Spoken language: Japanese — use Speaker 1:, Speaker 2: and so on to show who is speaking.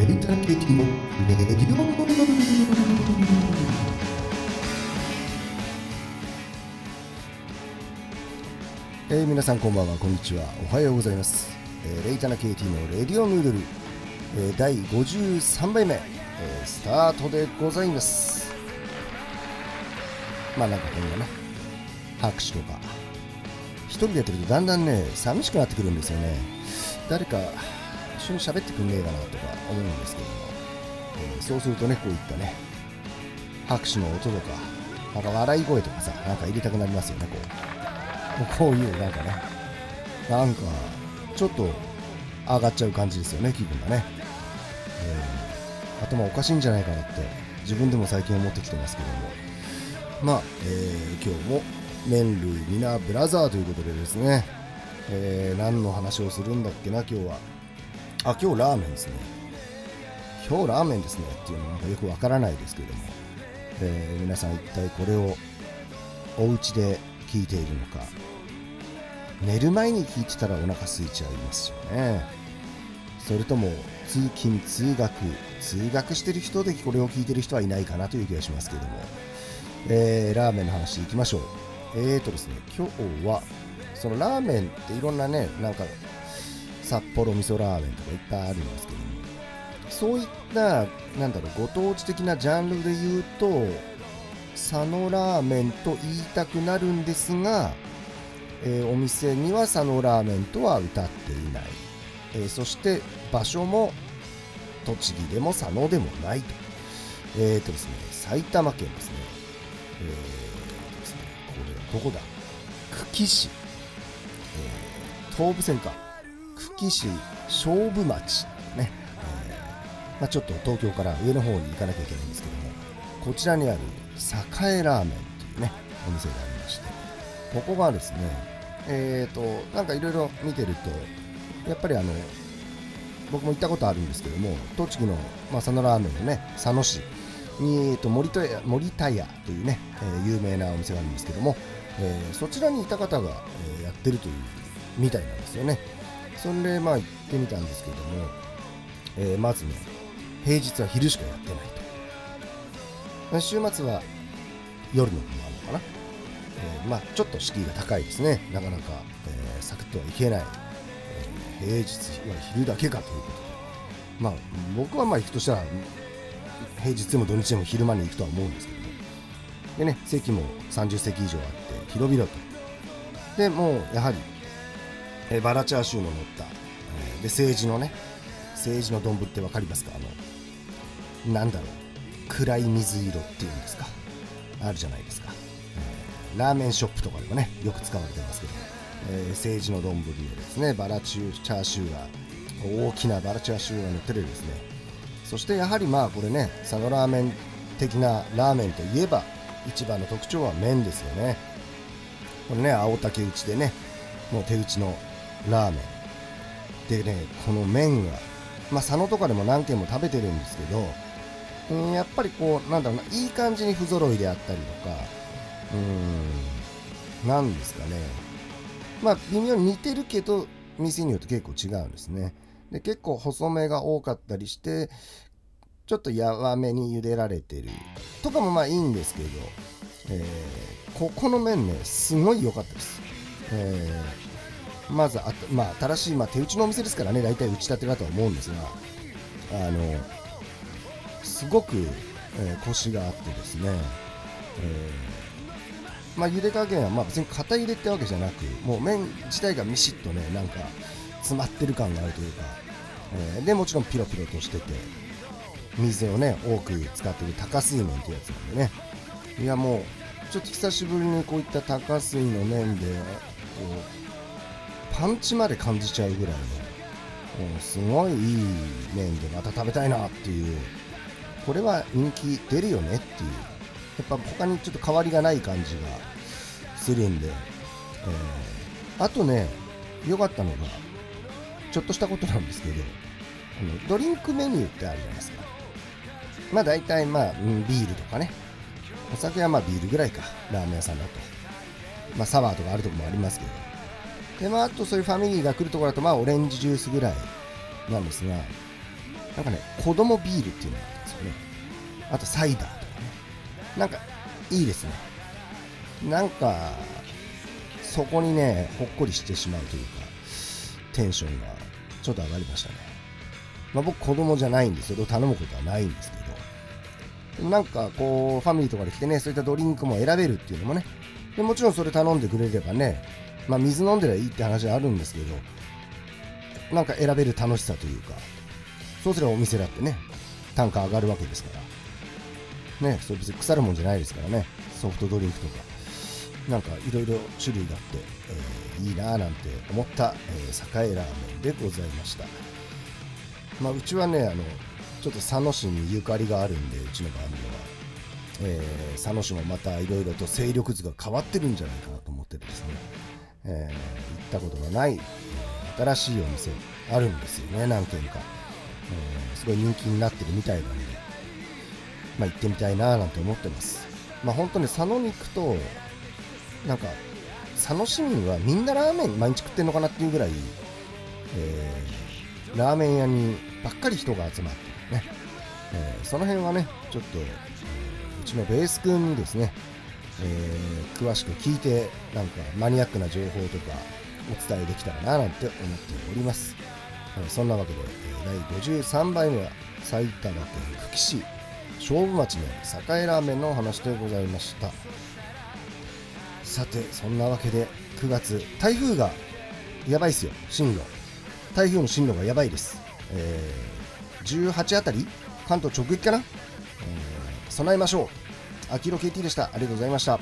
Speaker 1: レビタケティのレディオえー、皆さんこんばんは。こんにちは。おはようございます、えーレイタナ KT のレディオヌードル、えー第53杯目、えースタートでございます。まあなんかこんなね拍手とか。一人でやってるとだんだんね寂しくなってくるんですよね。誰か緒に喋ってくんねえかなとか思うんですけども、えーそうするとねこういったね拍手の音とかなんか笑い声とかさなんか入れたくなりますよねこう。こういうなんかねなんかちょっと上がっちゃう感じですよね気分がね、えー頭おかしいんじゃないかなって自分でも最近思ってきてますけども。まあ、えー今日も麺類皆ブラザーということでですね、えー何の話をするんだっけな今日は。あ今日ラーメンですね。今日ラーメンですねっていうのはなんかよくわからないですけども、えー皆さん一体これをお家で聞いているのか。寝る前に聞いてたらお腹空いちゃいますよね。それとも通勤通学通学してる人でこれを聞いてる人はいないかなという気がしますけども、えーラーメンの話いきましょう。えーとですね今日はそのラーメンっていろんなねなんか札幌味噌ラーメンとかいっぱいあるんですけども。そういったなんだろうご当地的なジャンルで言うと佐野ラーメンと言いたくなるんですが、えーお店には佐野ラーメンとは歌っていない、えーそして場所も栃木でも佐野でもないと。えーとですね埼玉県ですね。えーとですねこれはどこだ？久喜市、えー東武線か。市勝負町ね、えーまあ、ちょっと東京から上の方に行かなきゃいけないんですけどもこちらにある栄ラーメンというねお店がありましてここがですねえーとなんかいろいろ見てるとやっぱりあの僕も行ったことあるんですけども栃木の、まあ、佐野ラーメンのね佐野市に、えーと森田屋森田屋というね、えー有名なお店があるんですけども、えーそちらにいた方が、えやってるというみたいなんですよね。それでまあ行ってみたんですけども、えーまずね平日は昼しかやってないと。週末は夜の部もあるのかな、えーまあちょっと敷居が高いですね。なかなか、えーサクッとはいけない、え平日は昼だけかということで。まあ僕はまあ行くとしたら平日でも土日でも昼間に行くとは思うんですけども。でね席も30席以上あって広々と。でもうやはり、えバラチャーシューの乗った、えで政治のね政治の丼って分かりますか？あのなんだろう暗い水色っていうんですか？あるじゃないですか、えラーメンショップとかでもねよく使われてますけど、え政治の丼でですねバラチューチャーシューが大きなバラチャーシューが乗ってるですねそしてやはりまあこれね佐野ラーメン的なラーメンといえば一番の特徴は麺ですよね。これね青竹打ちでねもう手打ちのラーメン。でねこの麺がまあ佐野とかでも何軒も食べてるんですけどうんやっぱりこうなんだろうないい感じに不揃いであったりとかうんなんですかね。まあ微妙に似てるけど店によって結構違うんですね。で結構細めが多かったりしてちょっとやわめに茹でられてる。とかもまあいいんですけど、えーここの麺ねすごい良かったです、えーまずあまあ新しい、まあ、手打ちのお店ですからね大体打ち立てだとは思うんですがあのすごく、えーコシがあってですね、えーまあ茹で加減はまあ別に硬い茹でってわけじゃなくもう麺自体がミシッとねなんか詰まってる感があるというか、えーでもちろんピロピロとしてて水をね多く使ってる高水麺ってやつなんでね。いやもうちょっと久しぶりにこういった高水の麺でこうパンチまで感じちゃうぐらいのもうすごいいい麺でまた食べたいなっていう。これは人気出るよねっていう。やっぱ他にちょっと変わりがない感じがするんで、えーあとね良かったのがちょっとしたことなんですけどあのドリンクメニューってあるじゃないですか。まあ大体まあビールとかね。お酒はまあビールぐらいか。ラーメン屋さんだと。まあサワーとかあるとこもありますけど。でまああとそういうファミリーが来るところだとまあオレンジジュースぐらいなんですがなんかね子供ビールっていうのがあったんですよね。あとサイダーとかね。なんかいいですね。なんかそこにねほっこりしてしまうというかテンションがちょっと上がりましたね。まあ僕子供じゃないんでそれを頼むことはないんですけど。なんかこうファミリーとかで来てねそういったドリンクも選べるっていうのもね。でもちろんそれ頼んでくれればねまあ水飲んでりゃいいって話はあるんですけどなんか選べる楽しさというかそうすればお店だってね単価上がるわけですから。ねそれ別に腐るもんじゃないですからね。ソフトドリンクとかなんかいろいろ種類があって、えーいいなぁなんて思った、えー栄ラーメンでございました。まあうちはねあのちょっと佐野市にゆかりがあるんでうちの番組は、えー佐野市もまたいろいろと勢力図が変わってるんじゃないかなと思っててですね、えー行ったことがない、新しいお店あるんですよね何軒か、えーすごい人気になってるみたいなんで、まあ、行ってみたいななんて思ってます。まあ本当に佐野に行くとなんか佐野市民はみんなラーメン毎日食ってんのかなっていうぐらい、えーラーメン屋にばっかり人が集まってるね、えーその辺はねちょっと、えーうちのベース君にですね、えー詳しく聞いてなんかマニアックな情報とかお伝えできたらななんて思っております、えーそんなわけで、えー第53杯目は埼玉県久喜市勝負町にある栄ラーメンの話でございました。さてそんなわけで9月台風がやばいっすよ進路。台風の進路がやばいです、えー18あたり関東直撃かな、えー備えましょう。秋色 KT でした。ありがとうございました。